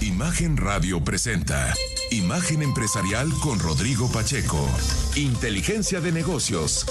Imagen Radio presenta Imagen Empresarial con Rodrigo Pacheco. Inteligencia de negocios.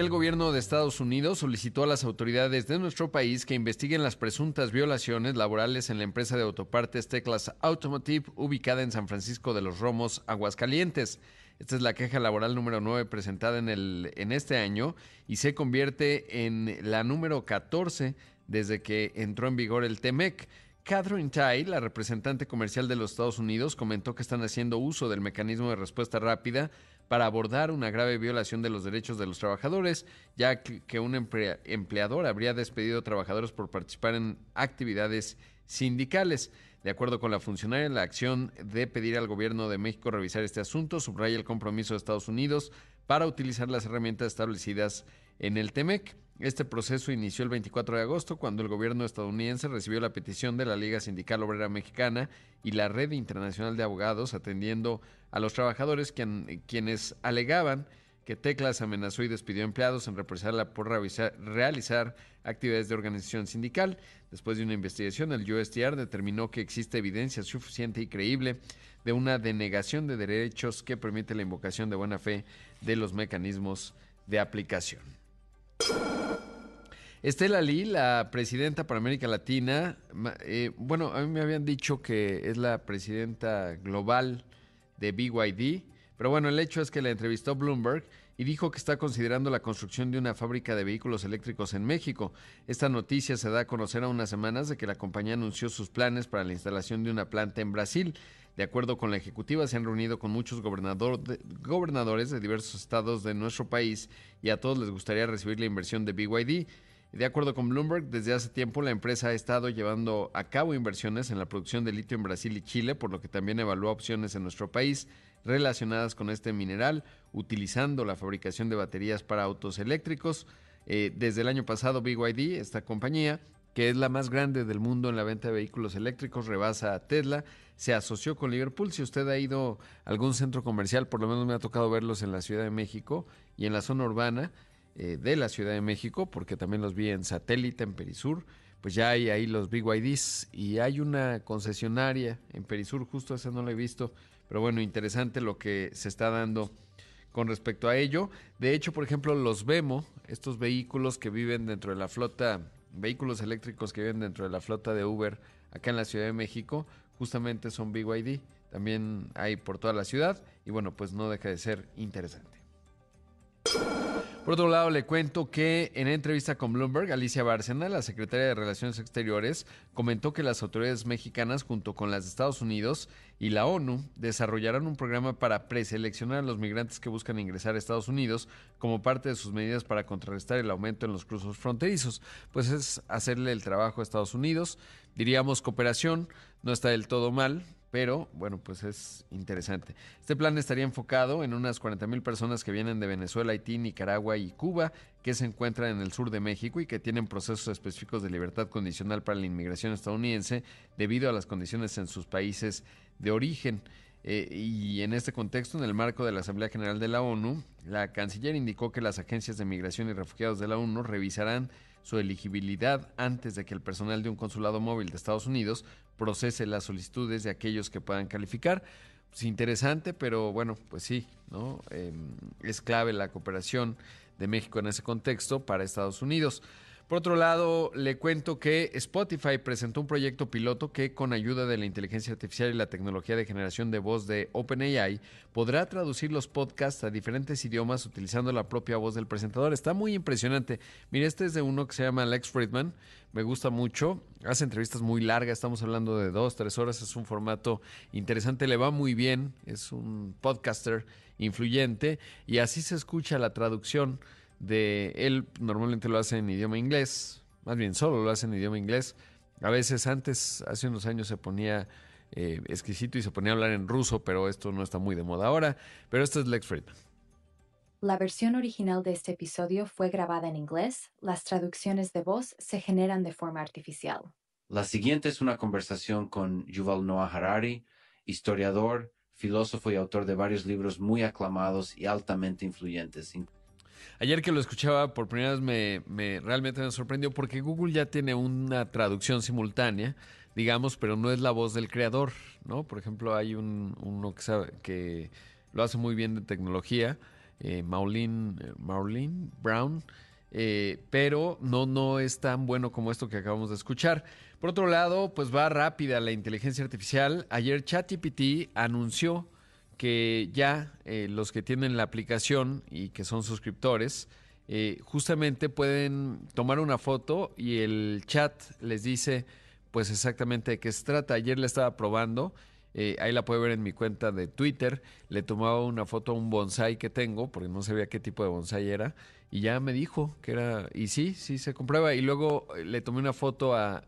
el gobierno de Estados Unidos solicitó a las autoridades de nuestro país que investiguen las presuntas violaciones laborales en la empresa de autopartes Teclas Automotive ubicada en San Francisco de los Romos, Aguascalientes. Esta es la queja laboral número 9 presentada en, el, en este año y se convierte en la número 14 desde que entró en vigor el TEMEC. Catherine Tai, la representante comercial de los Estados Unidos, comentó que están haciendo uso del mecanismo de respuesta rápida para abordar una grave violación de los derechos de los trabajadores, ya que un empleador habría despedido trabajadores por participar en actividades sindicales. De acuerdo con la funcionaria, la acción de pedir al gobierno de México revisar este asunto subraya el compromiso de Estados Unidos para utilizar las herramientas establecidas en el TEMEC. Este proceso inició el 24 de agosto cuando el gobierno estadounidense recibió la petición de la Liga Sindical Obrera Mexicana y la Red Internacional de Abogados atendiendo a los trabajadores quienes alegaban que Teclas amenazó y despidió empleados en represalia por realizar actividades de organización sindical. Después de una investigación, el USTR determinó que existe evidencia suficiente y creíble de una denegación de derechos que permite la invocación de buena fe de los mecanismos de aplicación. Estela Lee, la presidenta para América Latina, eh, bueno, a mí me habían dicho que es la presidenta global de BYD, pero bueno, el hecho es que la entrevistó Bloomberg y dijo que está considerando la construcción de una fábrica de vehículos eléctricos en México. Esta noticia se da a conocer a unas semanas de que la compañía anunció sus planes para la instalación de una planta en Brasil. De acuerdo con la ejecutiva, se han reunido con muchos gobernadores de diversos estados de nuestro país y a todos les gustaría recibir la inversión de BYD. De acuerdo con Bloomberg, desde hace tiempo la empresa ha estado llevando a cabo inversiones en la producción de litio en Brasil y Chile, por lo que también evalúa opciones en nuestro país relacionadas con este mineral, utilizando la fabricación de baterías para autos eléctricos. Eh, desde el año pasado, BYD, esta compañía, que es la más grande del mundo en la venta de vehículos eléctricos, rebasa a Tesla, se asoció con Liverpool. Si usted ha ido a algún centro comercial, por lo menos me ha tocado verlos en la Ciudad de México y en la zona urbana, eh, de la Ciudad de México, porque también los vi en satélite, en Perisur, pues ya hay ahí los BYDs y hay una concesionaria en Perisur, justo esa no la he visto, pero bueno, interesante lo que se está dando con respecto a ello. De hecho, por ejemplo, los Vemo, estos vehículos que viven dentro de la flota, vehículos eléctricos que viven dentro de la flota de Uber acá en la Ciudad de México, justamente son BYD. También hay por toda la ciudad y bueno, pues no deja de ser interesante. Por otro lado, le cuento que en entrevista con Bloomberg, Alicia Bárcena, la secretaria de Relaciones Exteriores, comentó que las autoridades mexicanas, junto con las de Estados Unidos y la ONU, desarrollarán un programa para preseleccionar a los migrantes que buscan ingresar a Estados Unidos como parte de sus medidas para contrarrestar el aumento en los cruzos fronterizos. Pues es hacerle el trabajo a Estados Unidos. Diríamos cooperación, no está del todo mal, pero bueno, pues es interesante. Este plan estaría enfocado en unas 40 mil personas que vienen de Venezuela, Haití, Nicaragua y Cuba, que se encuentran en el sur de México y que tienen procesos específicos de libertad condicional para la inmigración estadounidense debido a las condiciones en sus países de origen. Eh, y en este contexto, en el marco de la Asamblea General de la ONU, la canciller indicó que las agencias de migración y refugiados de la ONU revisarán su elegibilidad antes de que el personal de un consulado móvil de Estados Unidos procese las solicitudes de aquellos que puedan calificar. Pues interesante, pero bueno, pues sí, ¿no? Em, es clave la cooperación de México en ese contexto para Estados Unidos. Por otro lado, le cuento que Spotify presentó un proyecto piloto que, con ayuda de la inteligencia artificial y la tecnología de generación de voz de OpenAI, podrá traducir los podcasts a diferentes idiomas utilizando la propia voz del presentador. Está muy impresionante. Mire, este es de uno que se llama Alex Friedman. Me gusta mucho. Hace entrevistas muy largas. Estamos hablando de dos, tres horas. Es un formato interesante. Le va muy bien. Es un podcaster influyente. Y así se escucha la traducción de él normalmente lo hace en idioma inglés, más bien solo lo hace en idioma inglés. A veces antes, hace unos años se ponía eh, exquisito y se ponía a hablar en ruso, pero esto no está muy de moda ahora. Pero esto es Lex Friedman. La versión original de este episodio fue grabada en inglés. Las traducciones de voz se generan de forma artificial. La siguiente es una conversación con Yuval Noah Harari, historiador, filósofo y autor de varios libros muy aclamados y altamente influyentes. Ayer que lo escuchaba por primera vez me, realmente me sorprendió porque Google ya tiene una traducción simultánea, digamos, pero no es la voz del creador, ¿no? Por ejemplo, hay un, uno que, sabe, que lo hace muy bien de tecnología, eh, Maulin, eh, Brown, eh, pero no, no es tan bueno como esto que acabamos de escuchar. Por otro lado, pues va rápida la inteligencia artificial. Ayer ChatGPT anunció que ya eh, los que tienen la aplicación y que son suscriptores, eh, justamente pueden tomar una foto y el chat les dice pues exactamente de qué se trata. Ayer le estaba probando, eh, ahí la puede ver en mi cuenta de Twitter, le tomaba una foto a un bonsai que tengo, porque no sabía qué tipo de bonsai era, y ya me dijo que era, y sí, sí se comprueba, y luego le tomé una foto a,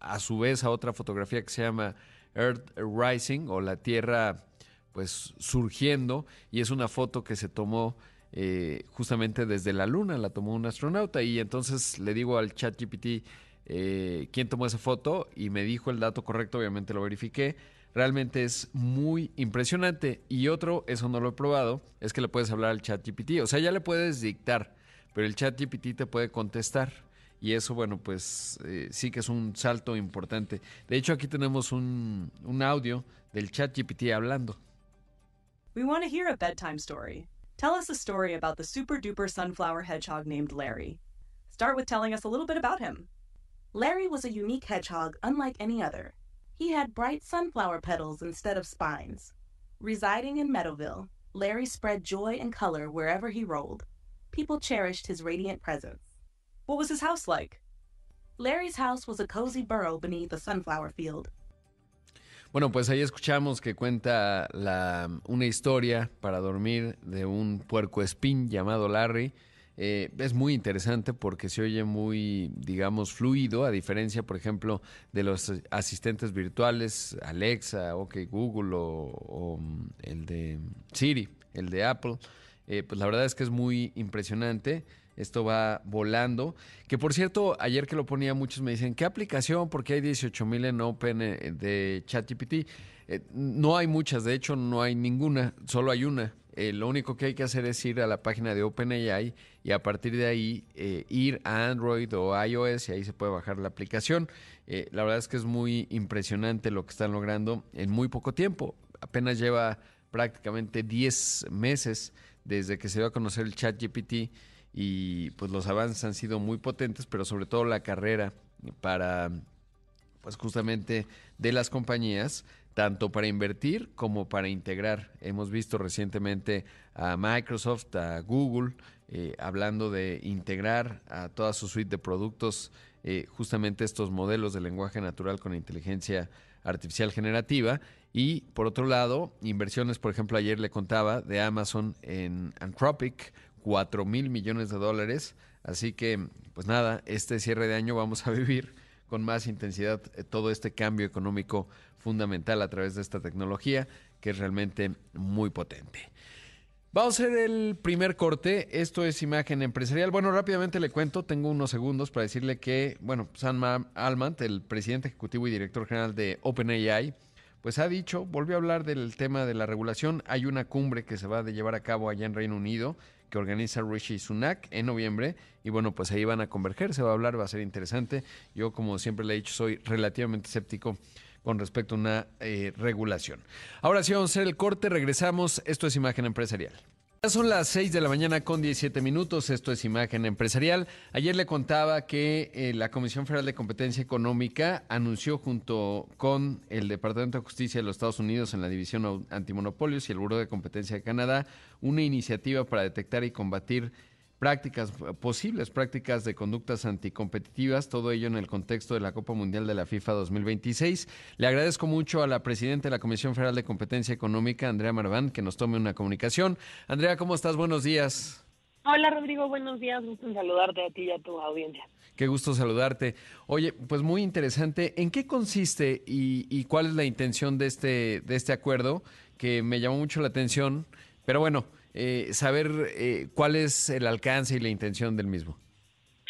a su vez a otra fotografía que se llama Earth Rising o la Tierra pues surgiendo y es una foto que se tomó eh, justamente desde la luna, la tomó un astronauta y entonces le digo al chat GPT eh, quién tomó esa foto y me dijo el dato correcto, obviamente lo verifiqué. Realmente es muy impresionante. Y otro, eso no lo he probado, es que le puedes hablar al chat GPT. O sea, ya le puedes dictar, pero el chat GPT te puede contestar. Y eso, bueno, pues eh, sí que es un salto importante. De hecho, aquí tenemos un, un audio del chat GPT hablando. We want to hear a bedtime story. Tell us a story about the super duper sunflower hedgehog named Larry. Start with telling us a little bit about him. Larry was a unique hedgehog unlike any other. He had bright sunflower petals instead of spines. Residing in Meadowville, Larry spread joy and color wherever he rolled. People cherished his radiant presence. What was his house like? Larry's house was a cozy burrow beneath a sunflower field. Bueno, pues ahí escuchamos que cuenta la, una historia para dormir de un puerco espín llamado Larry. Eh, es muy interesante porque se oye muy, digamos, fluido, a diferencia, por ejemplo, de los asistentes virtuales, Alexa, OK Google o, mm, el de Siri, el de Apple. Eh, pues la verdad es que es muy impresionante. Esto va volando. Que por cierto, ayer que lo ponía, muchos me dicen, ¿qué aplicación? Porque hay 18 mil en Open eh, de ChatGPT. Eh, no hay muchas, de hecho, no hay ninguna, solo hay una. Eh, lo único que hay que hacer es ir a la página de OpenAI y a partir de ahí ir a Android o iOS y ahí se puede bajar la aplicación. la verdad es que es muy impresionante lo que están logrando en muy poco tiempo. Apenas lleva prácticamente 10 meses desde que se dio a conocer el ChatGPT y pues los avances han sido muy potentes, pero sobre todo la carrera para pues justamente de las compañías, tanto para invertir como para integrar. Hemos visto recientemente a Microsoft, a Google, eh, hablando de integrar a toda su suite de productos eh, justamente estos modelos de lenguaje natural con inteligencia artificial generativa. Y por otro lado, inversiones, por ejemplo, ayer le contaba de Amazon en Anthropic, 4 mil millones de dólares. Así que, pues nada, este cierre de año vamos a vivir con más intensidad eh, todo este cambio económico fundamental a través de esta tecnología que es realmente muy potente. Vamos a hacer el primer corte. Esto es imagen empresarial. Bueno, rápidamente le cuento, tengo unos segundos para decirle que, bueno, Sam Almant, el presidente ejecutivo y director general de OpenAI, pues ha dicho, volvió a hablar del tema de la regulación. Hay una cumbre que se va a llevar a cabo allá en Reino Unido que organiza Rishi Sunak en noviembre. Y bueno, pues ahí van a converger, se va a hablar, va a ser interesante. Yo, como siempre le he dicho, soy relativamente escéptico con respecto a una eh, regulación. Ahora sí, vamos a hacer el corte, regresamos. Esto es Imagen Empresarial. Son las 6 de la mañana con 17 minutos, esto es Imagen Empresarial. Ayer le contaba que eh, la Comisión Federal de Competencia Económica anunció junto con el Departamento de Justicia de los Estados Unidos en la División Antimonopolios y el Buró de Competencia de Canadá una iniciativa para detectar y combatir prácticas, posibles prácticas de conductas anticompetitivas, todo ello en el contexto de la Copa Mundial de la FIFA 2026. Le agradezco mucho a la presidenta de la Comisión Federal de Competencia Económica, Andrea Marván, que nos tome una comunicación. Andrea, ¿cómo estás? Buenos días. Hola Rodrigo, buenos días, gusto en saludarte a ti y a tu audiencia. Qué gusto saludarte. Oye, pues muy interesante. ¿En qué consiste y, cuál es la intención de este, de este acuerdo? Que me llamó mucho la atención, pero bueno, eh, saber eh, cuál es el alcance y la intención del mismo.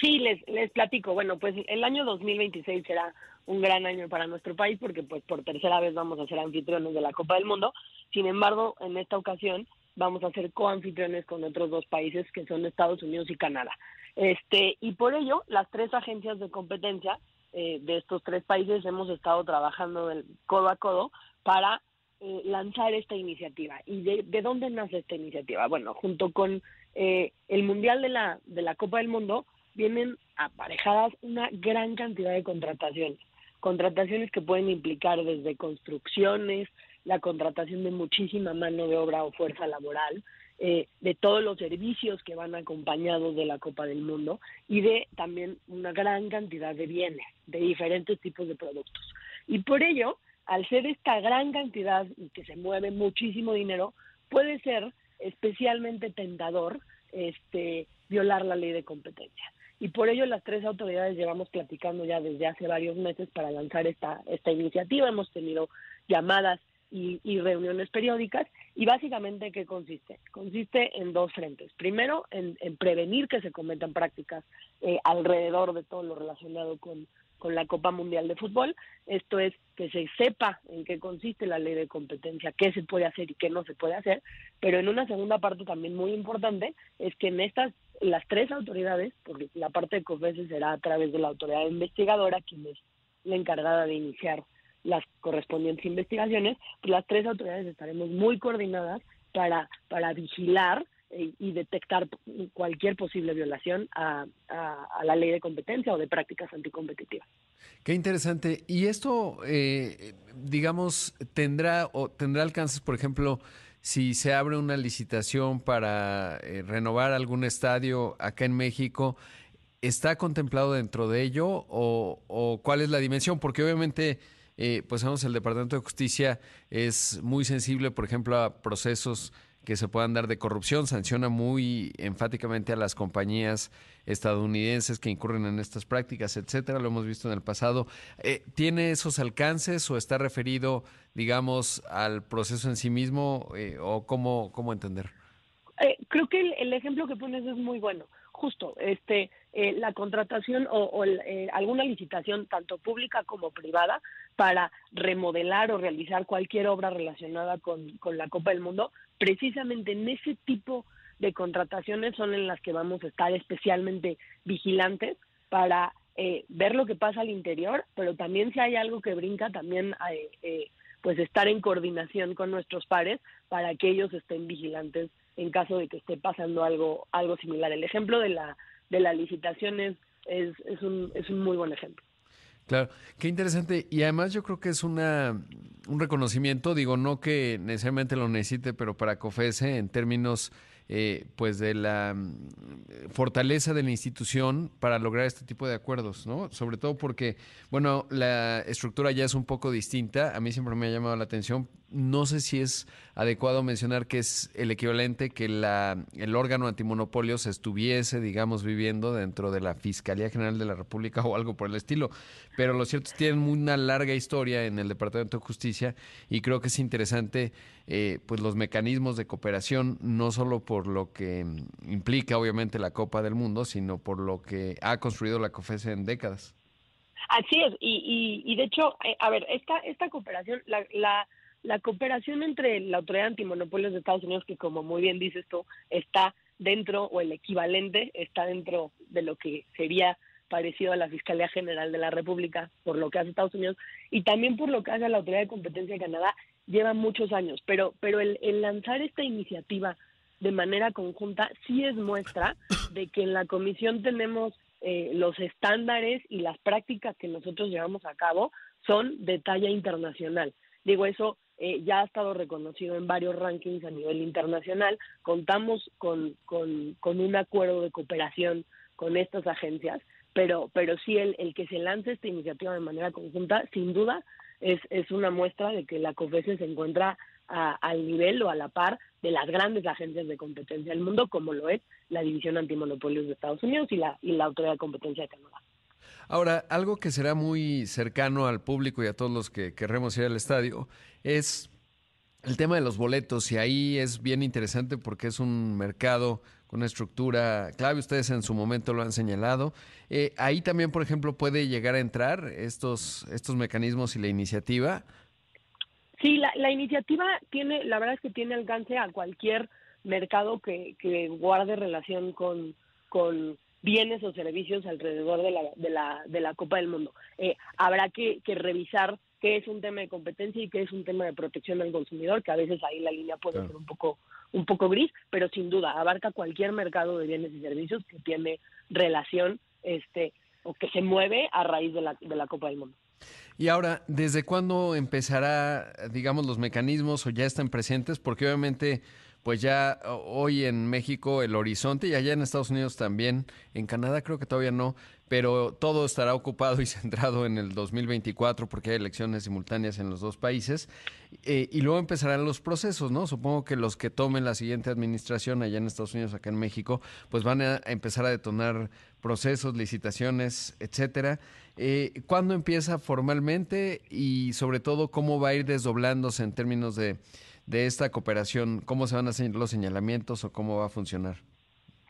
Sí, les, les platico. Bueno, pues el año 2026 será un gran año para nuestro país porque pues por tercera vez vamos a ser anfitriones de la Copa del Mundo. Sin embargo, en esta ocasión vamos a ser coanfitriones con otros dos países que son Estados Unidos y Canadá. Este, y por ello, las tres agencias de competencia eh, de estos tres países hemos estado trabajando del codo a codo para eh, lanzar esta iniciativa. ¿Y de, dónde nace esta iniciativa? Bueno, junto con eh, el Mundial de la, de la Copa del Mundo, vienen aparejadas una gran cantidad de contrataciones. Contrataciones que pueden implicar desde construcciones, la contratación de muchísima mano de obra o fuerza laboral, eh, de todos los servicios que van acompañados de la Copa del Mundo y de también una gran cantidad de bienes, de diferentes tipos de productos. Y por ello, al ser esta gran cantidad y que se mueve muchísimo dinero, puede ser especialmente tentador este, violar la ley de competencia. Y por ello las tres autoridades llevamos platicando ya desde hace varios meses para lanzar esta, esta iniciativa. Hemos tenido llamadas y, reuniones periódicas. ¿Y básicamente qué consiste? Consiste en dos frentes. Primero, en, prevenir que se cometan prácticas eh, alrededor de todo lo relacionado con, con la Copa Mundial de Fútbol. Esto es que se sepa en qué consiste la ley de competencia, qué se puede hacer y qué no se puede hacer. Pero en una segunda parte también muy importante es que en estas las tres autoridades, porque la parte de COFESE será a través de la autoridad investigadora, quien es la encargada de iniciar las correspondientes investigaciones, pues las tres autoridades estaremos muy coordinadas para, para vigilar eh, y detectar cualquier posible violación a, la ley de competencia o de prácticas anticompetitivas. Qué interesante. Y esto, eh, digamos, tendrá o tendrá alcances, por ejemplo, si se abre una licitación para eh, renovar algún estadio acá en México, ¿está contemplado dentro de ello o, cuál es la dimensión? Porque obviamente eh, pues sabemos el Departamento de Justicia es muy sensible, por ejemplo, a procesos que se puedan dar de corrupción, sanciona muy enfáticamente a las compañías estadounidenses que incurren en estas prácticas, etcétera, lo hemos visto en el pasado. Eh, ¿Tiene esos alcances o está referido, digamos, al proceso en sí mismo eh, o cómo, cómo entender? creo que el, ejemplo que pones es muy bueno justo este eh, la contratación o, eh, alguna licitación tanto pública como privada para remodelar o realizar cualquier obra relacionada con, la Copa del Mundo, precisamente en ese tipo de contrataciones son en las que vamos a estar especialmente vigilantes para eh, ver lo que pasa al interior, pero también si hay algo que brinca, también pues estar en coordinación con nuestros pares para que ellos estén vigilantes en caso de que esté pasando algo algo similar. El ejemplo de la de la licitación es, es, un, es un muy buen ejemplo. Claro, qué interesante. Y además yo creo que es una, un reconocimiento, digo, no que necesariamente lo necesite, pero para COFESE en términos eh, pues de la mm, fortaleza de la institución para lograr este tipo de acuerdos, ¿no? Sobre todo porque, bueno, la estructura ya es un poco distinta. A mí siempre me ha llamado la atención. No sé si es adecuado mencionar que es el equivalente que la, el órgano antimonopolio se estuviese, digamos, viviendo dentro de la Fiscalía General de la República o algo por el estilo. Pero lo cierto es que tienen una larga historia en el Departamento de Justicia y creo que es interesante eh, pues los mecanismos de cooperación, no solo por lo que implica obviamente la Copa del Mundo, sino por lo que ha construido la COFESE en décadas. Así es, y, y, de hecho, eh, a ver, esta, esta cooperación, la, la cooperación entre la Autoridad Antimonopolios de Estados Unidos, que como muy bien dices tú, está dentro, o el equivalente, está dentro de lo que sería parecido a la Fiscalía General de la República, por lo que hace Estados Unidos, y también por lo que hace la Autoridad de Competencia de Canadá, lleva muchos años, pero, pero el, lanzar esta iniciativa de manera conjunta sí es muestra de que en la comisión tenemos eh, los estándares y las prácticas que nosotros llevamos a cabo son de talla internacional. Digo, eso eh, ya ha estado reconocido en varios rankings a nivel internacional. Contamos con, con, con un acuerdo de cooperación con estas agencias, pero, pero sí el, el que se lance esta iniciativa de manera conjunta, sin duda, es, es una muestra de que la COFESE se encuentra al nivel o a la par de las grandes agencias de competencia del mundo, como lo es la División Antimonopolios de Estados Unidos y la, y la Autoridad de Competencia de Canadá. Ahora, algo que será muy cercano al público y a todos los que querremos ir al estadio es el tema de los boletos y ahí es bien interesante porque es un mercado con una estructura clave, ustedes en su momento lo han señalado. Eh, ahí también, por ejemplo, puede llegar a entrar estos, estos mecanismos y la iniciativa. Sí, la, la iniciativa tiene, la verdad es que tiene alcance a cualquier mercado que, que guarde relación con, con bienes o servicios alrededor de la, de la, de la Copa del Mundo. Eh, habrá que, que, revisar qué es un tema de competencia y qué es un tema de protección del consumidor, que a veces ahí la línea puede ser un poco, un poco gris, pero sin duda abarca cualquier mercado de bienes y servicios que tiene relación este, o que se mueve a raíz de la, de la Copa del Mundo. Y ahora, ¿desde cuándo empezará, digamos, los mecanismos o ya están presentes? Porque obviamente pues ya hoy en México el horizonte y allá en Estados Unidos también, en Canadá creo que todavía no, pero todo estará ocupado y centrado en el 2024 porque hay elecciones simultáneas en los dos países eh, y luego empezarán los procesos, ¿no? Supongo que los que tomen la siguiente administración allá en Estados Unidos, acá en México, pues van a empezar a detonar procesos, licitaciones, etcétera. Eh, ¿Cuándo empieza formalmente y sobre todo cómo va a ir desdoblándose en términos de de esta cooperación? ¿Cómo se van a hacer los señalamientos o cómo va a funcionar?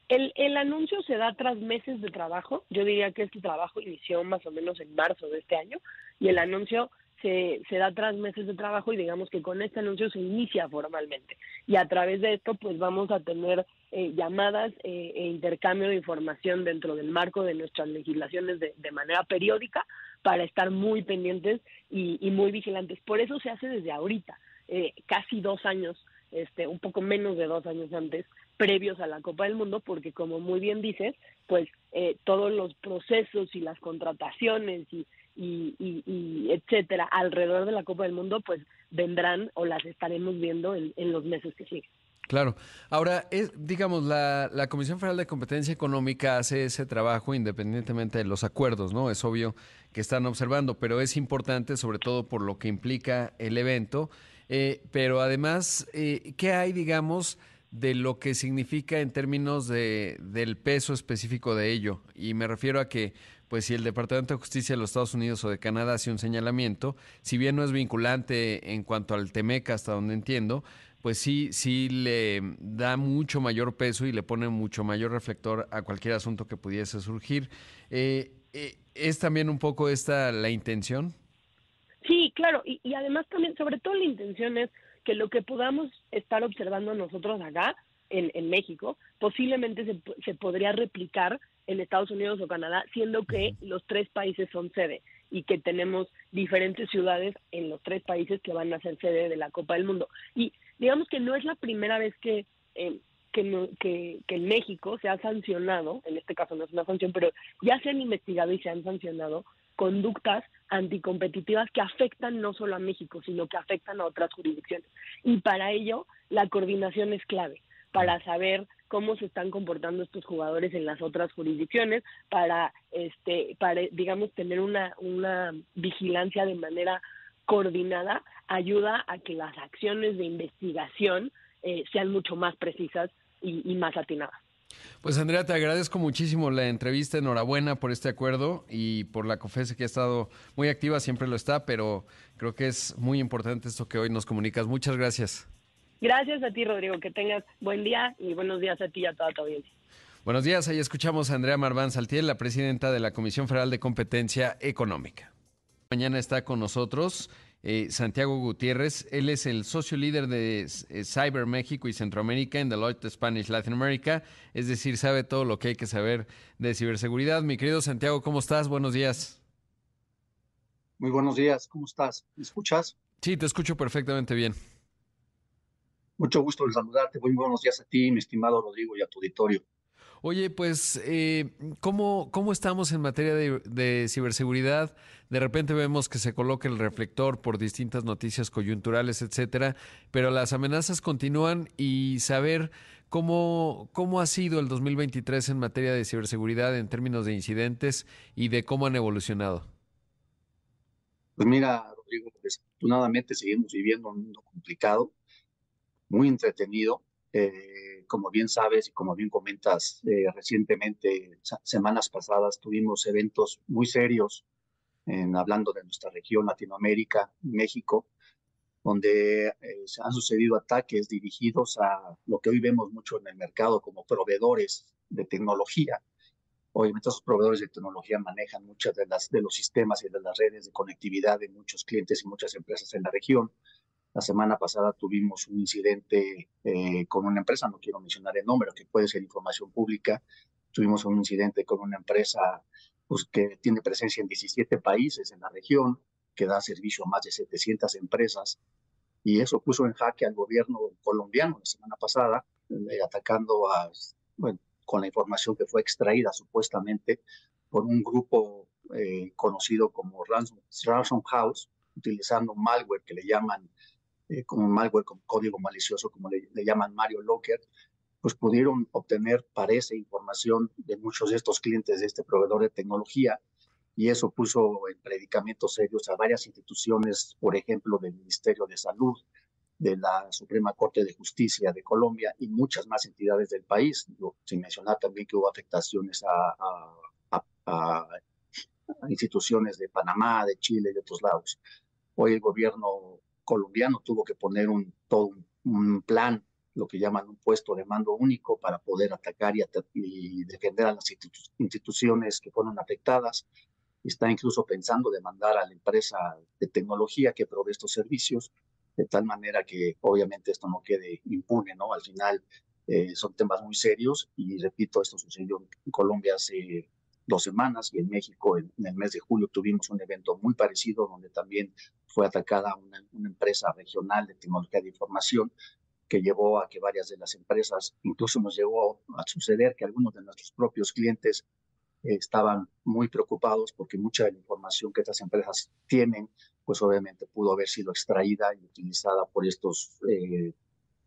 El, el anuncio se da tras meses de trabajo. Yo diría que este trabajo inició más o menos en marzo de este año y el anuncio se, se, da tras meses de trabajo y digamos que con este anuncio se inicia formalmente. Y a través de esto pues vamos a tener eh, llamadas eh, e intercambio de información dentro del marco de nuestras legislaciones de, manera periódica para estar muy pendientes y, y muy vigilantes. Por eso se hace desde ahorita. Eh, casi dos años, este, un poco menos de dos años antes, previos a la Copa del Mundo, porque como muy bien dices, pues eh, todos los procesos y las contrataciones y, y, y, etcétera alrededor de la Copa del Mundo, pues vendrán o las estaremos viendo en, en los meses que siguen. Claro. Ahora, es, digamos, la, la, Comisión Federal de Competencia Económica hace ese trabajo independientemente de los acuerdos, ¿no? Es obvio que están observando, pero es importante sobre todo por lo que implica el evento eh, pero además, eh, ¿qué hay, digamos, de lo que significa en términos de, del peso específico de ello? Y me refiero a que, pues si el Departamento de Justicia de los Estados Unidos o de Canadá hace un señalamiento, si bien no es vinculante en cuanto al TEMECA, hasta donde entiendo, pues sí, sí le da mucho mayor peso y le pone mucho mayor reflector a cualquier asunto que pudiese surgir. Eh, ¿Es también un poco esta la intención? Sí, claro, y, y además también, sobre todo la intención es que lo que podamos estar observando nosotros acá, en, en México, posiblemente se, se podría replicar en Estados Unidos o Canadá, siendo que los tres países son sede y que tenemos diferentes ciudades en los tres países que van a ser sede de la Copa del Mundo. Y digamos que no es la primera vez que, eh, que, que, que en México se ha sancionado, en este caso no es una sanción, pero ya se han investigado y se han sancionado conductas anticompetitivas que afectan no solo a México, sino que afectan a otras jurisdicciones. Y para ello, la coordinación es clave, para saber cómo se están comportando estos jugadores en las otras jurisdicciones, para, este, para digamos, tener una, una vigilancia de manera coordinada, ayuda a que las acciones de investigación eh, sean mucho más precisas y, y más atinadas. Pues Andrea, te agradezco muchísimo la entrevista, enhorabuena por este acuerdo y por la COFESE que ha estado muy activa, siempre lo está, pero creo que es muy importante esto que hoy nos comunicas. Muchas gracias. Gracias a ti, Rodrigo, que tengas buen día y buenos días a ti y a toda tu audiencia. Buenos días, ahí escuchamos a Andrea Marván Saltiel, la presidenta de la Comisión Federal de Competencia Económica. Mañana está con nosotros eh, Santiago Gutiérrez. Él es el socio líder de eh, Cyber México y Centroamérica en Deloitte Spanish Latin America, es decir, sabe todo lo que hay que saber de ciberseguridad. Mi querido Santiago, ¿cómo estás? Buenos días. Muy buenos días, ¿cómo estás? ¿Me escuchas? Sí, te escucho perfectamente bien. Mucho gusto de saludarte. Muy buenos días a ti, mi estimado Rodrigo, y a tu auditorio. Oye, pues, eh, ¿cómo, ¿cómo estamos en materia de, ciberseguridad? De repente vemos que se coloca el reflector por distintas noticias coyunturales, etcétera, pero las amenazas continúan y saber cómo, cómo ha sido el 2023 en materia de ciberseguridad en términos de incidentes y de cómo han evolucionado. Pues mira, Rodrigo, desafortunadamente seguimos viviendo un mundo complicado, muy entretenido. Eh, como bien sabes y como bien comentas, eh, recientemente, semanas pasadas, tuvimos eventos muy serios en, hablando de nuestra región, Latinoamérica, México, donde eh, se han sucedido ataques dirigidos a lo que hoy vemos mucho en el mercado como proveedores de tecnología. Obviamente esos proveedores de tecnología manejan muchas de, las, de los sistemas y de las redes de conectividad de muchos clientes y muchas empresas en la región. La semana pasada tuvimos un incidente eh, con una empresa, no quiero mencionar el nombre, que puede ser información pública. Tuvimos un incidente con una empresa pues, que tiene presencia en 17 países en la región, que da servicio a más de 700 empresas. Y eso puso en jaque al gobierno colombiano la semana pasada, eh, atacando a, con la información que fue extraída supuestamente por un grupo eh, conocido como Ransom, Ransom House, utilizando malware que le llaman eh, como malware con código malicioso, como le, llaman Mario Locker, pues pudieron obtener, parece, información de muchos de estos clientes de este proveedor de tecnología y eso puso en predicamentos serios a varias instituciones, por ejemplo, del Ministerio de Salud, de la Suprema Corte de Justicia de Colombia y muchas más entidades del país, sin mencionar también que hubo afectaciones a, a instituciones de Panamá, de Chile y de otros lados. Hoy el gobierno colombiano tuvo que poner un, todo un, plan, lo que llaman un puesto de mando único para poder atacar y, defender a las instituciones que fueron afectadas. Está incluso pensando demandar a la empresa de tecnología que provee estos servicios, de tal manera que obviamente esto no quede impune, ¿no? Al final eh, son temas muy serios y repito, esto sucedió en Colombia hace dos semanas y en México en, el mes de julio tuvimos un evento muy parecido donde también fue atacada una, empresa regional de tecnología de información que llevó a que varias de las empresas, incluso nos llegó a suceder que algunos de nuestros propios clientes eh, estaban muy preocupados porque mucha de la información que estas empresas tienen, pues obviamente pudo haber sido extraída y utilizada por estos eh,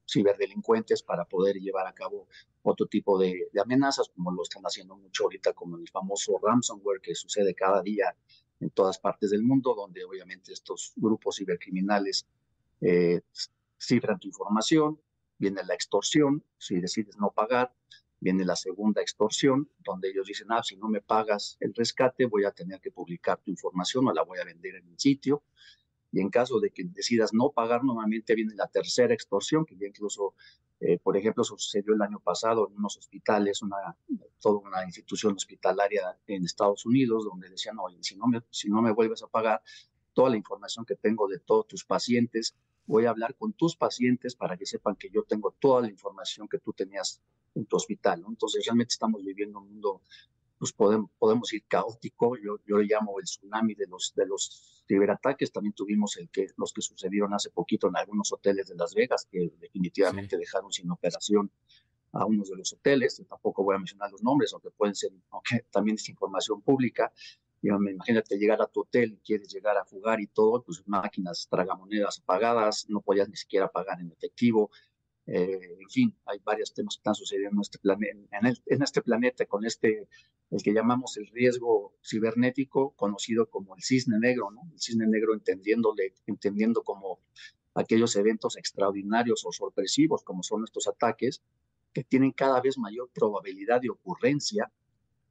ciberdelincuentes para poder llevar a cabo otro tipo de, amenazas, como lo están haciendo mucho ahorita, como el famoso ransomware que sucede cada día en todas partes del mundo, donde obviamente estos grupos cibercriminales eh, cifran tu información, viene la extorsión, si decides no pagar, viene la segunda extorsión, donde ellos dicen, ah, si no me pagas el rescate, voy a tener que publicar tu información o la voy a vender en mi sitio y en caso de que decidas no pagar, nuevamente viene la tercera extorsión, que ya incluso, eh, por ejemplo, sucedió el año pasado en unos hospitales, una, toda una institución hospitalaria en Estados Unidos, donde decían, oye, si no, me, si no me vuelves a pagar toda la información que tengo de todos tus pacientes, voy a hablar con tus pacientes para que sepan que yo tengo toda la información que tú tenías en tu hospital. Entonces, realmente estamos viviendo un mundo pues podemos, podemos ir caótico, yo, yo le llamo el tsunami de los, de los ciberataques, también tuvimos el que, los que sucedieron hace poquito en algunos hoteles de Las Vegas, que definitivamente dejaron sin operación a unos de los hoteles, tampoco voy a mencionar los nombres, aunque pueden ser, aunque también es información pública, imagínate llegar a tu hotel y quieres llegar a jugar y todo, pues máquinas tragamonedas apagadas, no podías ni siquiera pagar en efectivo, eh, en fin, hay varios temas que están sucediendo en en, en este planeta con este, el que llamamos el riesgo cibernético, conocido como el cisne negro. El cisne negro entendiendo como aquellos eventos extraordinarios o sorpresivos como son estos ataques, que tienen cada vez mayor probabilidad de ocurrencia,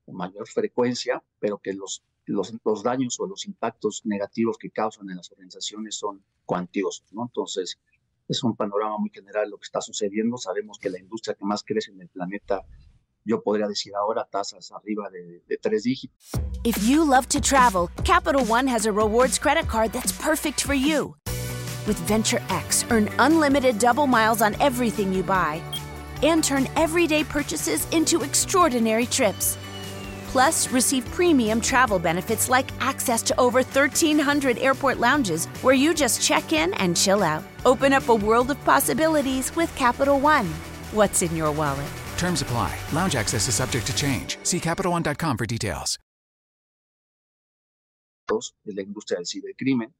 mayor frecuencia, pero que los, los, los daños o los impactos negativos que causan en las organizaciones son cuantiosos, ¿no? Entonces, es un panorama muy general lo que está sucediendo. Sabemos que la industria que más crece en el planeta, yo podría decir ahora, tasas arriba de, de tres dígitos. If you love to travel, Capital One has a rewards credit card that's perfect for you. With Venture X, earn unlimited double miles on everything you buy and turn everyday purchases into extraordinary trips. Plus, receive premium travel benefits like access to over 1,300 airport lounges where you just check in and chill out. Open up a world of possibilities with Capital One. What's in your wallet? Terms apply. Lounge access is subject to change. See CapitalOne.com for details. De la industria del cibercrimen,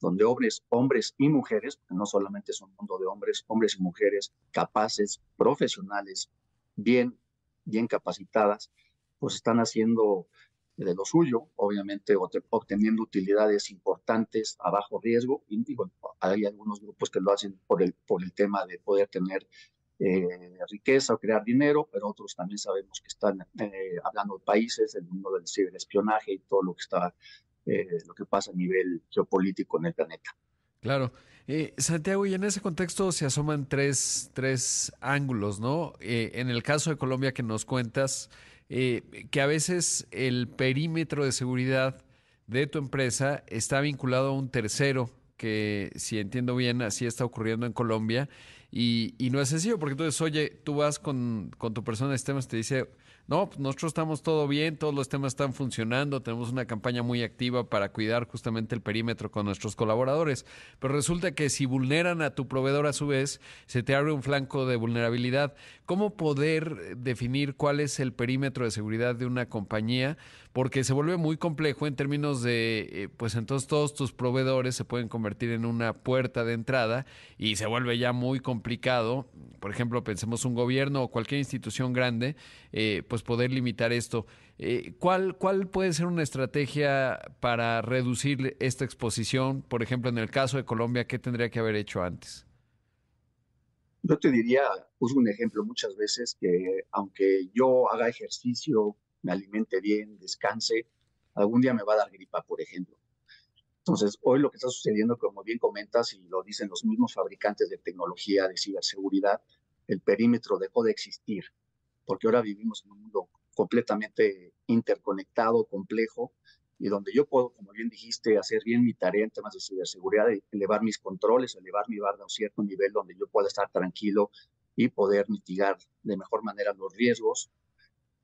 donde hombres, hombres y mujeres, no solamente es un mundo de hombres, hombres y mujeres capaces, profesionales, bien, bien capacitadas, pues están haciendo de lo suyo, obviamente obteniendo utilidades importantes a bajo riesgo. Y hay algunos grupos que lo hacen por el, por el tema de poder tener eh, riqueza o crear dinero, pero otros también sabemos que están eh, hablando de países, el mundo del ciberespionaje y todo lo que está, eh, lo que pasa a nivel geopolítico en el planeta. Claro. Santiago, y en ese contexto se asoman tres, tres ángulos, ¿no? en el caso de Colombia que nos cuentas, que a veces el perímetro de seguridad de tu empresa está vinculado a un tercero, que si entiendo bien, así está ocurriendo en Colombia, y, y, no es sencillo, porque entonces, oye, tú vas con, con tu persona de sistemas, te dice, no, pues nosotros estamos todo bien, todos los temas están funcionando, tenemos una campaña muy activa para cuidar justamente el perímetro con nuestros colaboradores, pero resulta que si vulneran a tu proveedor a su vez, se te abre un flanco de vulnerabilidad. ¿Cómo poder definir cuál es el perímetro de seguridad de una compañía? Porque se vuelve muy complejo en términos de, eh, pues entonces todos tus proveedores se pueden convertir en una puerta de entrada y se vuelve ya muy complicado, por ejemplo, pensemos un gobierno o cualquier institución grande, eh, pues poder limitar esto. Eh, ¿cuál, ¿Cuál puede ser una estrategia para reducir esta exposición? Por ejemplo, en el caso de Colombia, ¿qué tendría que haber hecho antes? Yo te diría, uso un ejemplo muchas veces que aunque yo haga ejercicio me alimente bien, descanse, algún día me va a dar gripa, por ejemplo. Entonces, hoy lo que está sucediendo, como bien comentas y lo dicen los mismos fabricantes de tecnología de ciberseguridad, el perímetro dejó de existir, porque ahora vivimos en un mundo completamente interconectado, complejo, y donde yo puedo, como bien dijiste, hacer bien mi tarea en temas de ciberseguridad, elevar mis controles, elevar mi barra a un cierto nivel donde yo pueda estar tranquilo y poder mitigar de mejor manera los riesgos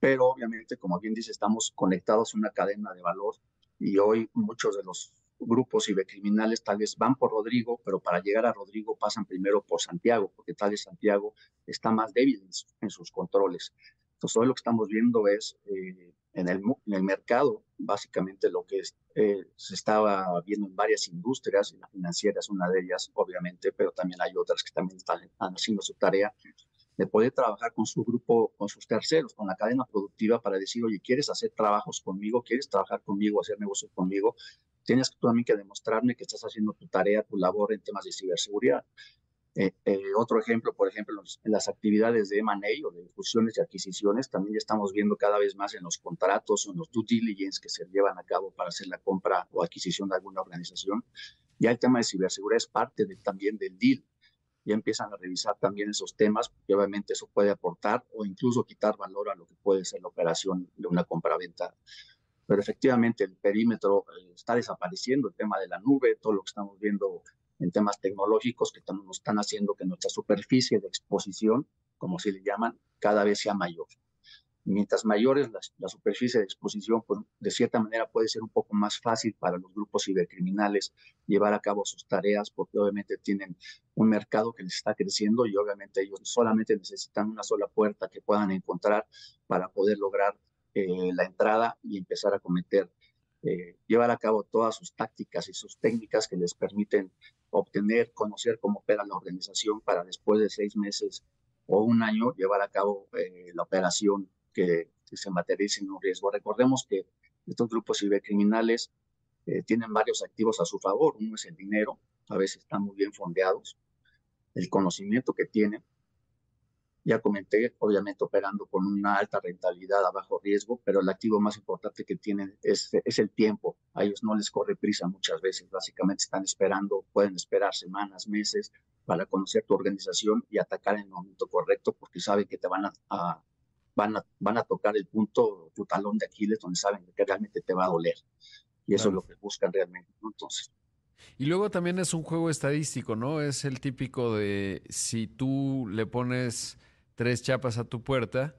pero obviamente, como bien dice, estamos conectados a una cadena de valor y hoy muchos de los grupos cibercriminales tal vez van por Rodrigo, pero para llegar a Rodrigo pasan primero por Santiago, porque tal vez Santiago está más débil en, sus controles. Entonces, hoy lo que estamos viendo es eh, en, el, en, el, mercado, básicamente lo que eh, se estaba viendo en varias industrias, y la financiera es una de ellas, obviamente, pero también hay otras que también están haciendo su tarea, de poder trabajar con su grupo, con sus terceros, con la cadena productiva para decir, oye, ¿quieres hacer trabajos conmigo? ¿Quieres trabajar conmigo, hacer negocios conmigo? Tienes tú también que demostrarme que estás haciendo tu tarea, tu labor en temas de ciberseguridad. Eh, eh, otro ejemplo, por ejemplo, en las actividades de M&A o de fusiones y adquisiciones, también ya estamos viendo cada vez más en los contratos o en los due diligence que se llevan a cabo para hacer la compra o adquisición de alguna organización. Ya el tema de ciberseguridad es parte de, también del deal ya empiezan a revisar también esos temas, porque obviamente eso puede aportar o incluso quitar valor a lo que puede ser la operación de una compraventa. Pero efectivamente el perímetro eh, está desapareciendo, el tema de la nube, todo lo que estamos viendo en temas tecnológicos que nos están haciendo que nuestra superficie de exposición, como se le llaman, cada vez sea mayor mientras mayores la, superficie de exposición, pues, de cierta manera puede ser un poco más fácil para los grupos cibercriminales llevar a cabo sus tareas, porque obviamente tienen un mercado que les está creciendo y obviamente ellos solamente necesitan una sola puerta que puedan encontrar para poder lograr eh, la entrada y empezar a cometer, eh, llevar a cabo todas sus tácticas y sus técnicas que les permiten obtener, conocer cómo opera la organización para después de seis meses o un año llevar a cabo eh, la operación que, se materialicen un riesgo. Recordemos que estos grupos cibercriminales eh, tienen varios activos a su favor. Uno es el dinero, a veces están muy bien fondeados, el conocimiento que tienen. Ya comenté, obviamente operando con una alta rentabilidad a bajo riesgo, pero el activo más importante que tienen es, es el tiempo. A ellos no les corre prisa muchas veces, básicamente están esperando, pueden esperar semanas, meses para conocer tu organización y atacar en el momento correcto porque saben que te van a van a, van a tocar el punto, tu talón de Aquiles, donde saben que realmente te va a doler. Y eso es lo que buscan realmente, Entonces. Y luego también es un juego estadístico, ¿no? Es el típico de si tú le pones tres chapas a tu puerta,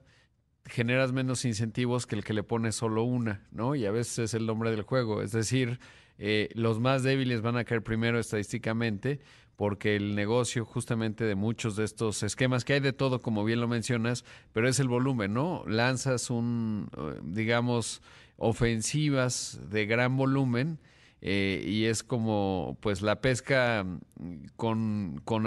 generas menos incentivos que el que le pone solo una, ¿no? Y a veces es el nombre del juego. Es decir, eh, los más débiles van a caer primero estadísticamente, porque el negocio justamente de muchos de estos esquemas, que hay de todo, como bien lo mencionas, pero es el volumen, ¿no? Lanzas un, eh, digamos, ofensivas de gran volumen eh, y es como pues la pesca con, con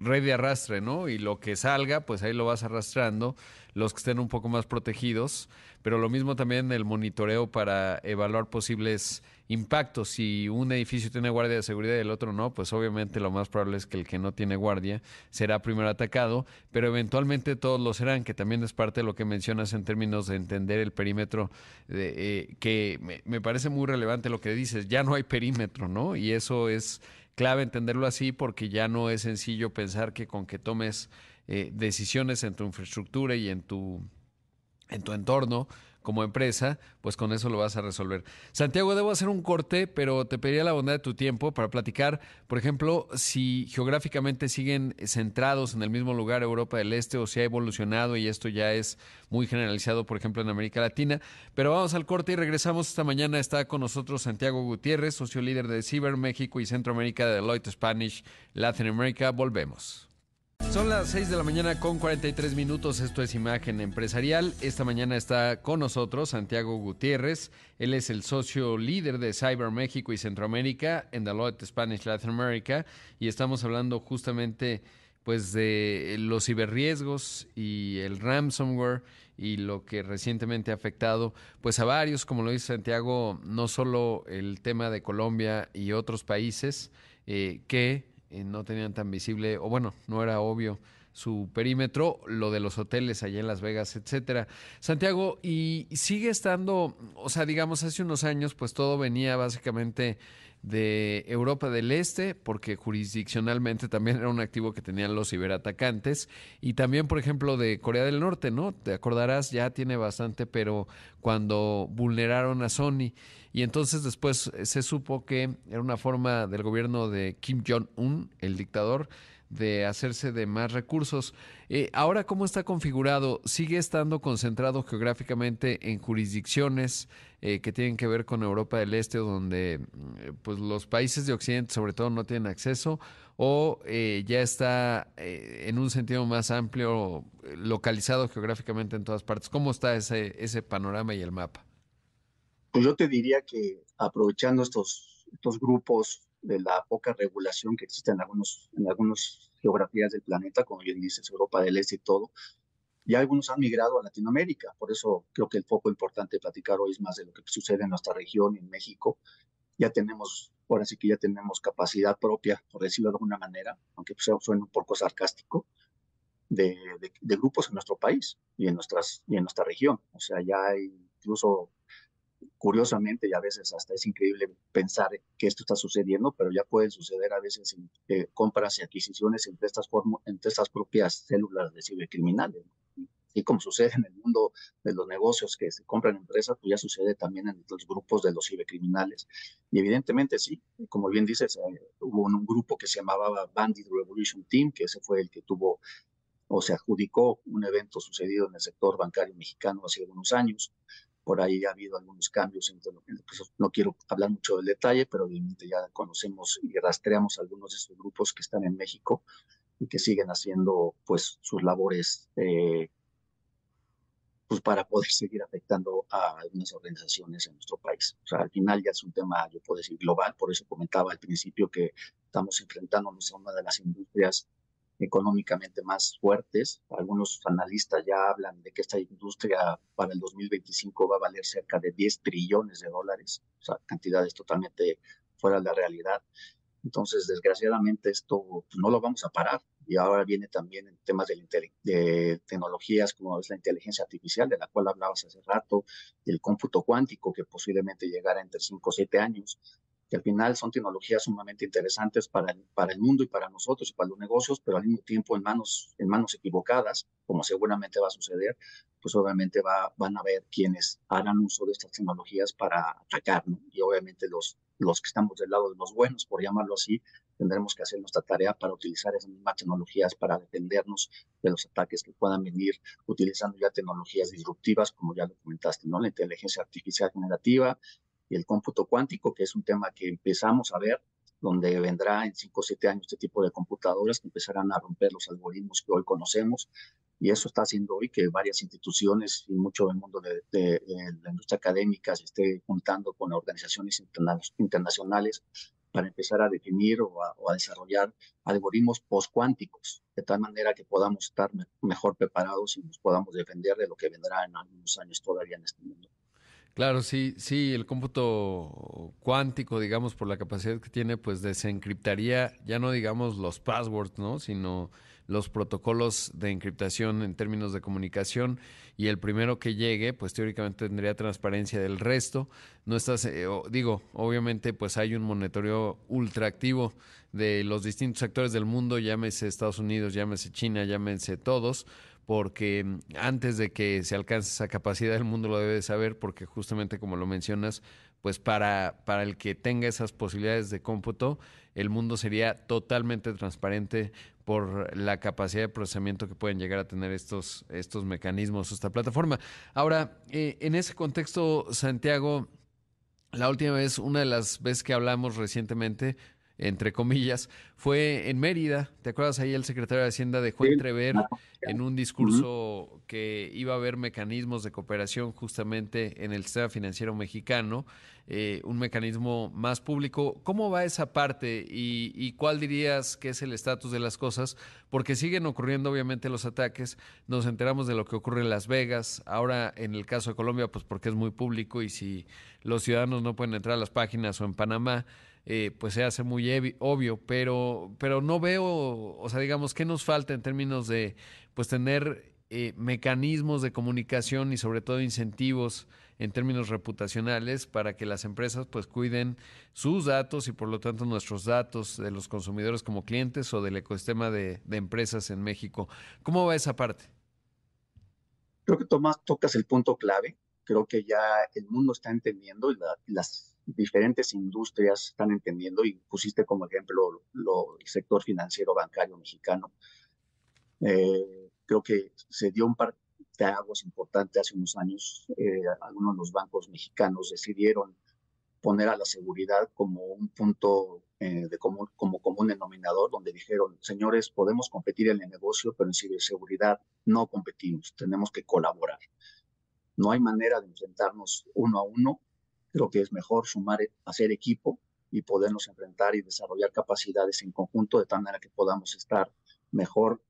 red de arrastre, ¿no? Y lo que salga, pues ahí lo vas arrastrando, los que estén un poco más protegidos, pero lo mismo también el monitoreo para evaluar posibles impactos. Si un edificio tiene guardia de seguridad y el otro no, pues obviamente lo más probable es que el que no tiene guardia será primero atacado, pero eventualmente todos lo serán, que también es parte de lo que mencionas en términos de entender el perímetro, de, eh, que me, me parece muy relevante lo que dices, ya no hay perímetro, ¿no? Y eso es clave entenderlo así porque ya no es sencillo pensar que con que tomes eh, decisiones en tu infraestructura y en tu, en tu entorno, como empresa, pues con eso lo vas a resolver. Santiago, debo hacer un corte, pero te pediría la bondad de tu tiempo para platicar, por ejemplo, si geográficamente siguen centrados en el mismo lugar Europa del Este o si ha evolucionado y esto ya es muy generalizado, por ejemplo, en América Latina. Pero vamos al corte y regresamos esta mañana. Está con nosotros Santiago Gutiérrez, socio líder de Ciber México y Centroamérica de Deloitte Spanish Latin America. Volvemos. Son las 6 de la mañana con 43 minutos. Esto es Imagen Empresarial. Esta mañana está con nosotros Santiago Gutiérrez. Él es el socio líder de Cyber México y Centroamérica en Deloitte Spanish Latin America. Y estamos hablando justamente pues de los ciberriesgos y el ransomware y lo que recientemente ha afectado pues a varios, como lo dice Santiago, no solo el tema de Colombia y otros países eh, que no tenían tan visible, o bueno, no era obvio su perímetro, lo de los hoteles allá en Las Vegas, etcétera. Santiago, y sigue estando, o sea, digamos, hace unos años, pues todo venía básicamente de Europa del Este, porque jurisdiccionalmente también era un activo que tenían los ciberatacantes, y también, por ejemplo, de Corea del Norte, ¿no? Te acordarás, ya tiene bastante, pero cuando vulneraron a Sony. Y entonces después se supo que era una forma del gobierno de Kim Jong-un, el dictador, de hacerse de más recursos. Eh, ahora, ¿cómo está configurado? ¿Sigue estando concentrado geográficamente en jurisdicciones eh, que tienen que ver con Europa del Este, donde mm, pues, los países de Occidente sobre todo no tienen acceso? ¿O eh, ya está en un sentido más amplio, localizado geográficamente en todas partes? ¿Cómo está ese, ese panorama y el mapa? Pues yo te diría que aprovechando estos, estos grupos de la poca regulación que existe en algunos en algunas geografías del planeta, como bien dices, Europa del Este y todo, ya algunos han migrado a Latinoamérica. Por eso creo que el foco importante de platicar hoy es más de lo que sucede en nuestra región, en México. Ya tenemos, ahora sí que ya tenemos capacidad propia, por decirlo de alguna manera, aunque suene un poco sarcástico, de, de, de, grupos en nuestro país y en, nuestras, y en nuestra región. O sea, ya hay incluso curiosamente, y a veces hasta es increíble pensar que esto está sucediendo, pero ya puede suceder a veces eh, compras y adquisiciones entre estas, entre estas propias células de cibercriminales. Y como sucede en el mundo de los negocios que se compran empresas, pues ya sucede también en los grupos de los cibercriminales. Y evidentemente sí, como bien dices, eh, hubo un, un, grupo que se llamaba Bandit Revolution Team, que ese fue el que tuvo o se adjudicó un evento sucedido en el sector bancario mexicano hace algunos años por ahí ha habido algunos cambios, no quiero hablar mucho del detalle, pero obviamente ya conocemos y rastreamos algunos de estos grupos que están en México y que siguen haciendo pues sus labores eh, pues para poder seguir afectando a algunas organizaciones en nuestro país. O sea, al final ya es un tema, yo puedo decir, global, por eso comentaba al principio que estamos enfrentándonos a una de las industrias económicamente más fuertes. Algunos analistas ya hablan de que esta industria para el 2025 va a valer cerca de 10 trillones de dólares, o sea, cantidades totalmente fuera de la realidad. Entonces, desgraciadamente, esto pues, no lo vamos a parar. Y ahora viene también en temas de, tecnologías como es la inteligencia artificial, de la cual hablabas hace rato, el cómputo cuántico, que posiblemente llegará entre 5 o 7 años que al final son tecnologías sumamente interesantes para el, para el mundo y para nosotros y para los negocios, pero al mismo tiempo en manos, en manos equivocadas, como seguramente va a suceder, pues obviamente va, van a haber quienes hagan uso de estas tecnologías para atacar, ¿no? Y obviamente los, los que estamos del lado de los buenos, por llamarlo así, tendremos que hacer nuestra tarea para utilizar esas mismas tecnologías para defendernos de los ataques que puedan venir utilizando ya tecnologías disruptivas, como ya lo comentaste, ¿no? La inteligencia artificial generativa, y el cómputo cuántico, que es un tema que empezamos a ver, donde vendrá en 5 o 7 años este tipo de computadoras que empezarán a romper los algoritmos que hoy conocemos y eso está haciendo hoy que varias instituciones y mucho del mundo de, la industria académica se esté juntando con organizaciones internacionales para empezar a definir o a, desarrollar algoritmos postcuánticos, de tal manera que podamos estar mejor preparados y nos podamos defender de lo que vendrá en algunos años todavía en este mundo. Claro, sí, sí, el cómputo cuántico, digamos, por la capacidad que tiene, pues desencriptaría ya no digamos los passwords, ¿no? Sino los protocolos de encriptación en términos de comunicación y el primero que llegue, pues teóricamente tendría transparencia del resto. No estás, eh, digo, obviamente, pues hay un monitoreo ultra activo de los distintos actores del mundo, llámese Estados Unidos, llámese China, llámese todos, porque mm, antes de que se alcance esa capacidad, el mundo lo debe de saber, porque justamente como lo mencionas, pues para, para el que tenga esas posibilidades de cómputo, el mundo sería totalmente transparente por la capacidad de procesamiento que pueden llegar a tener estos, estos mecanismos, esta plataforma. Ahora, eh, en ese contexto, Santiago, la última vez, una de las veces que hablamos recientemente, entre comillas, fue en Mérida. ¿Te acuerdas ahí el secretario de Hacienda dejó entrever en un discurso que iba a haber mecanismos de cooperación justamente en el sistema financiero mexicano, eh, un mecanismo más público? ¿Cómo va esa parte y, y cuál dirías que es el estatus de las cosas? Porque siguen ocurriendo obviamente los ataques, nos enteramos de lo que ocurre en Las Vegas, ahora en el caso de Colombia, pues porque es muy público y si los ciudadanos no pueden entrar a las páginas o en Panamá, eh, pues se hace muy obvio, pero, pero no veo, o sea, digamos, ¿qué nos falta en términos de pues tener eh, mecanismos de comunicación y sobre todo incentivos en términos reputacionales para que las empresas pues cuiden sus datos y por lo tanto nuestros datos de los consumidores como clientes o del ecosistema de, empresas en México. ¿Cómo va esa parte? Creo que Tomás tocas el punto clave. Creo que ya el mundo está entendiendo y las diferentes industrias están entendiendo, y pusiste como ejemplo lo, el sector financiero bancario mexicano. Eh, creo que se dio un par de aguas importantes hace unos años. Eh, algunos de los bancos mexicanos decidieron poner a la seguridad como un punto eh, de común, como común denominador, donde dijeron, señores, podemos competir en el negocio, pero en ciberseguridad no competimos, tenemos que colaborar. No hay manera de enfrentarnos uno a uno creo que es mejor sumar, eh, hacer equipo y podernos enfrentar y desarrollar capacidades en conjunto de tal manera que podamos estar mejor,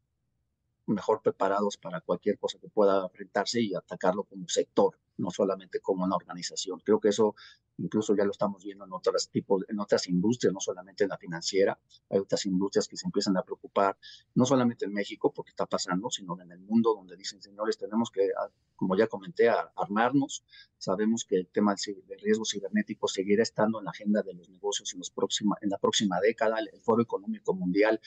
mejor preparados para cualquier cosa que pueda enfrentarse y atacarlo como sector no solamente como una organización. Creo que eso incluso ya lo estamos viendo en otros tipos, en otras industrias, no solamente en la financiera. Hay otras industrias que se empiezan a preocupar, no solamente en México, porque está pasando, sino en el mundo, donde dicen, señores, tenemos que, ah, como ya comenté, armarnos. Sabemos que el tema del riesgo cibernético seguirá estando en la agenda de los negocios en, los próxima, la próxima década. El Foro Económico Mundial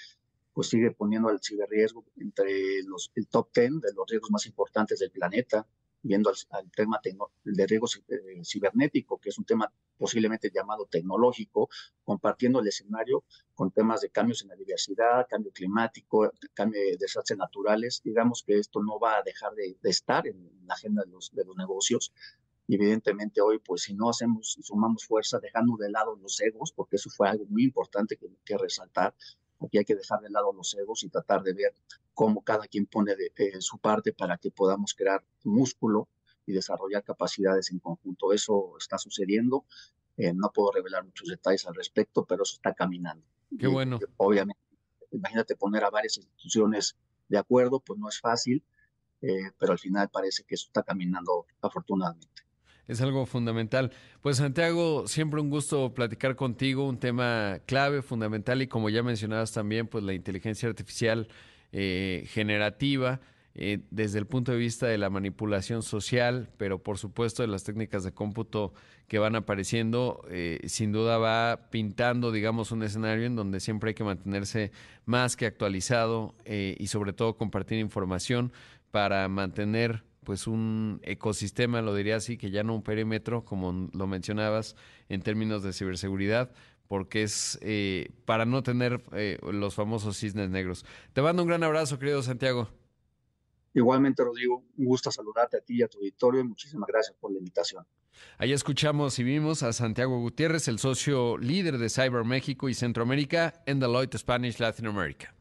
pues sigue poniendo el ciberriesgo entre los, el top 10 de los riesgos más importantes del planeta viendo al, tema de riesgo eh, cibernético, que es un tema posiblemente llamado tecnológico, compartiendo el escenario con temas de cambios en la diversidad, cambio climático, cambio de desastres naturales. Digamos que esto no va a dejar de, estar en, la agenda de los, de los negocios. Evidentemente hoy, pues si no hacemos, sumamos fuerza, dejando de lado los egos, porque eso fue algo muy importante que, que resaltar, Aquí hay que dejar de lado los egos y tratar de ver cómo cada quien pone de, eh, su parte para que podamos crear músculo y desarrollar capacidades en conjunto. Eso está sucediendo. Eh, no puedo revelar muchos detalles al respecto, pero eso está caminando. Qué bueno. obviamente, imagínate poner a varias instituciones de acuerdo, pues no es fácil, eh, pero al final parece que eso está caminando afortunadamente es algo fundamental. Pues Santiago, siempre un gusto platicar contigo, un tema clave, fundamental y como ya mencionabas también, pues la inteligencia artificial eh, generativa. Eh, desde el punto de vista de la manipulación social, pero por supuesto de las técnicas de cómputo que van apareciendo, eh, sin duda va pintando, digamos, un escenario en donde siempre hay que mantenerse más que actualizado y sobre todo compartir información para mantener pues un ecosistema, lo diría así, que ya no un perímetro, como lo mencionabas, en términos de ciberseguridad, porque es eh, para no tener eh, los famosos cisnes negros. Te mando un gran abrazo, querido Santiago. Igualmente, Rodrigo, un gusto saludarte a ti y a tu auditorio y muchísimas gracias por la invitación. Ahí escuchamos y vimos a Santiago Gutiérrez, el socio líder de Cyber México y Centroamérica en Deloitte Spanish Latin America.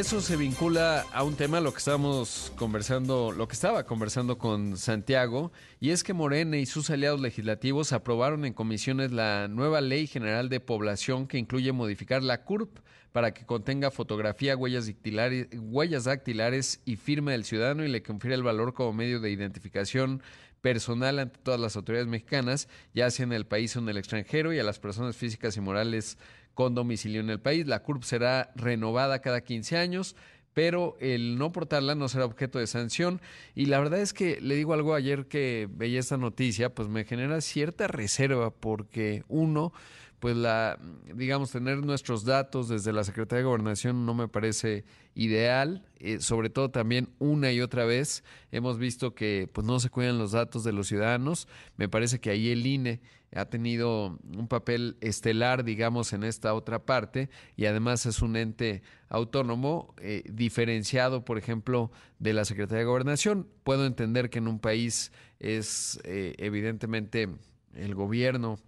Eso se vincula a un tema, lo que estábamos conversando, lo que estaba conversando con Santiago, y es que Morena y sus aliados legislativos aprobaron en comisiones la nueva Ley General de Población que incluye modificar la CURP para que contenga fotografía, huellas dactilares, huellas dactilares y firma del ciudadano y le confiere el valor como medio de identificación personal ante todas las autoridades mexicanas, ya sea en el país o en el extranjero, y a las personas físicas y morales con domicilio en el país. La CURP será renovada cada 15 años, pero el no portarla no será objeto de sanción. Y la verdad es que le digo algo ayer que veía esta noticia, pues me genera cierta reserva porque uno, pues la, digamos, tener nuestros datos desde la Secretaría de Gobernación no me parece ideal, eh, sobre todo también una y otra vez hemos visto que pues no se cuidan los datos de los ciudadanos, me parece que ahí el INE ha tenido un papel estelar, digamos, en esta otra parte y además es un ente autónomo eh, diferenciado, por ejemplo, de la Secretaría de Gobernación. Puedo entender que en un país es eh, evidentemente el gobierno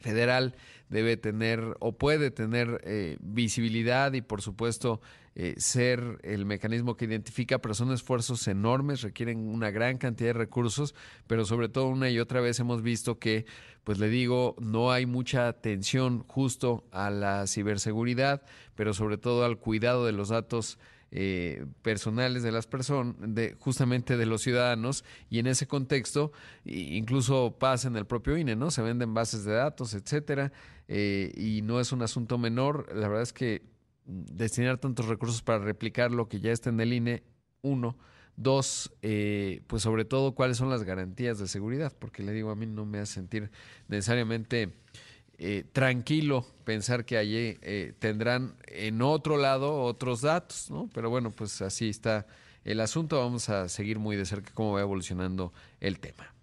federal debe tener o puede tener eh, visibilidad y por supuesto eh, ser el mecanismo que identifica, pero son esfuerzos enormes, requieren una gran cantidad de recursos, pero sobre todo una y otra vez hemos visto que, pues le digo, no hay mucha atención justo a la ciberseguridad, pero sobre todo al cuidado de los datos eh, personales de las personas, de, justamente de los ciudadanos, y en ese contexto incluso pasa en el propio INE, ¿no? Se venden bases de datos, etcétera, eh, y no es un asunto menor. La verdad es que destinar tantos recursos para replicar lo que ya está en el INE, uno, Dos, eh, pues sobre todo cuáles son las garantías de seguridad, porque le digo a mí no me hace sentir necesariamente eh, tranquilo pensar que allí eh, tendrán en otro lado otros datos, ¿no? Pero bueno, pues así está el asunto. Vamos a seguir muy de cerca cómo va evolucionando el tema.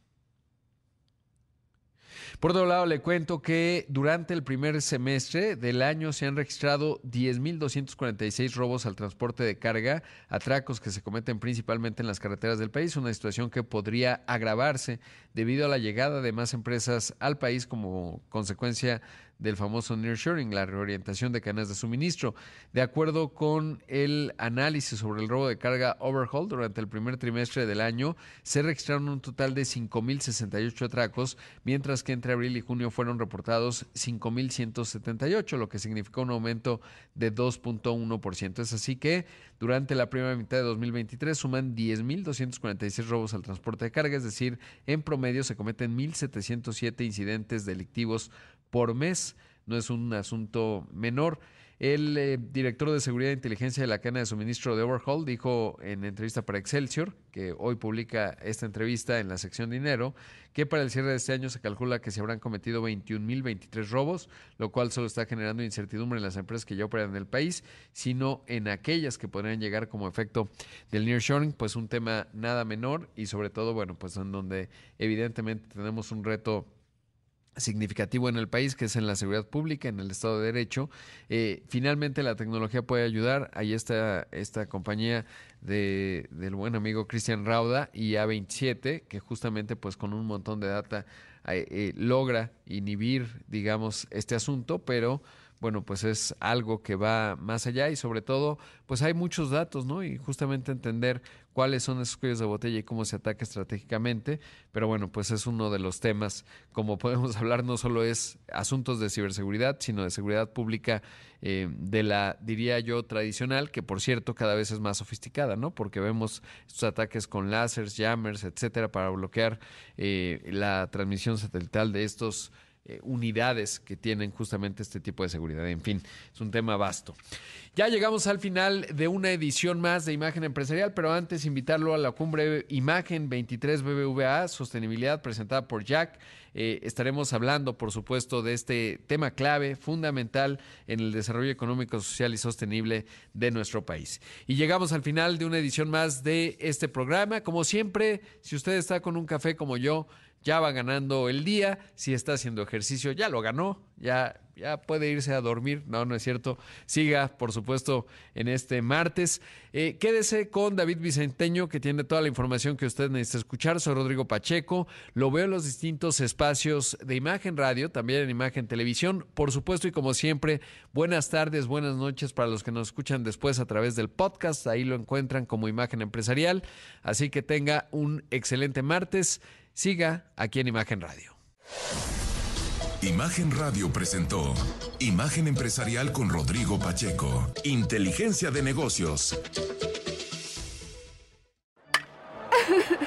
Por otro lado, le cuento que durante el primer semestre del año se han registrado 10.246 robos al transporte de carga, atracos que se cometen principalmente en las carreteras del país, una situación que podría agravarse debido a la llegada de más empresas al país como consecuencia del famoso nearshoring, la reorientación de cadenas de suministro. De acuerdo con el análisis sobre el robo de carga overhaul durante el primer trimestre del año, se registraron un total de 5.068 atracos, mientras que entre abril y junio fueron reportados 5.178, lo que significó un aumento de 2.1%. Es así que durante la primera mitad de 2023 suman 10.246 robos al transporte de carga, es decir, en promedio se cometen 1.707 incidentes delictivos por mes. No es un asunto menor. El eh, director de Seguridad e Inteligencia de la cadena de suministro de Overhaul dijo en entrevista para Excelsior, que hoy publica esta entrevista en la sección dinero, que para el cierre de este año se calcula que se habrán cometido 21.023 robos, lo cual solo está generando incertidumbre en las empresas que ya operan en el país, sino en aquellas que podrían llegar como efecto del nearshoring, pues un tema nada menor y sobre todo, bueno, pues en donde evidentemente tenemos un reto significativo en el país, que es en la seguridad pública, en el Estado de Derecho. Eh, finalmente la tecnología puede ayudar. Ahí está esta compañía de, del buen amigo Cristian Rauda y A27, que justamente pues con un montón de data eh, eh, logra inhibir, digamos, este asunto, pero bueno, pues es algo que va más allá y sobre todo, pues hay muchos datos, ¿no? Y justamente entender cuáles son esos cuellos de botella y cómo se ataca estratégicamente. Pero bueno, pues es uno de los temas, como podemos hablar, no solo es asuntos de ciberseguridad, sino de seguridad pública eh, de la, diría yo, tradicional, que por cierto cada vez es más sofisticada, ¿no? Porque vemos estos ataques con láseres, jammers, etcétera, para bloquear eh, la transmisión satelital de estos eh, unidades que tienen justamente este tipo de seguridad. En fin, es un tema vasto. Ya llegamos al final de una edición más de Imagen Empresarial, pero antes invitarlo a la cumbre Imagen 23 BBVA, Sostenibilidad, presentada por Jack. Eh, estaremos hablando, por supuesto, de este tema clave, fundamental en el desarrollo económico, social y sostenible de nuestro país. Y llegamos al final de una edición más de este programa. Como siempre, si usted está con un café como yo, ya va ganando el día. Si está haciendo ejercicio, ya lo ganó. Ya, ya puede irse a dormir. No, no es cierto. Siga, por supuesto, en este martes. Eh, quédese con David Vicenteño, que tiene toda la información que usted necesita escuchar. Soy Rodrigo Pacheco. Lo veo en los distintos espacios de Imagen Radio, también en Imagen Televisión. Por supuesto, y como siempre, buenas tardes, buenas noches para los que nos escuchan después a través del podcast. Ahí lo encuentran como Imagen Empresarial. Así que tenga un excelente martes. Siga aquí en Imagen Radio. Imagen Radio presentó Imagen Empresarial con Rodrigo Pacheco. Inteligencia de negocios.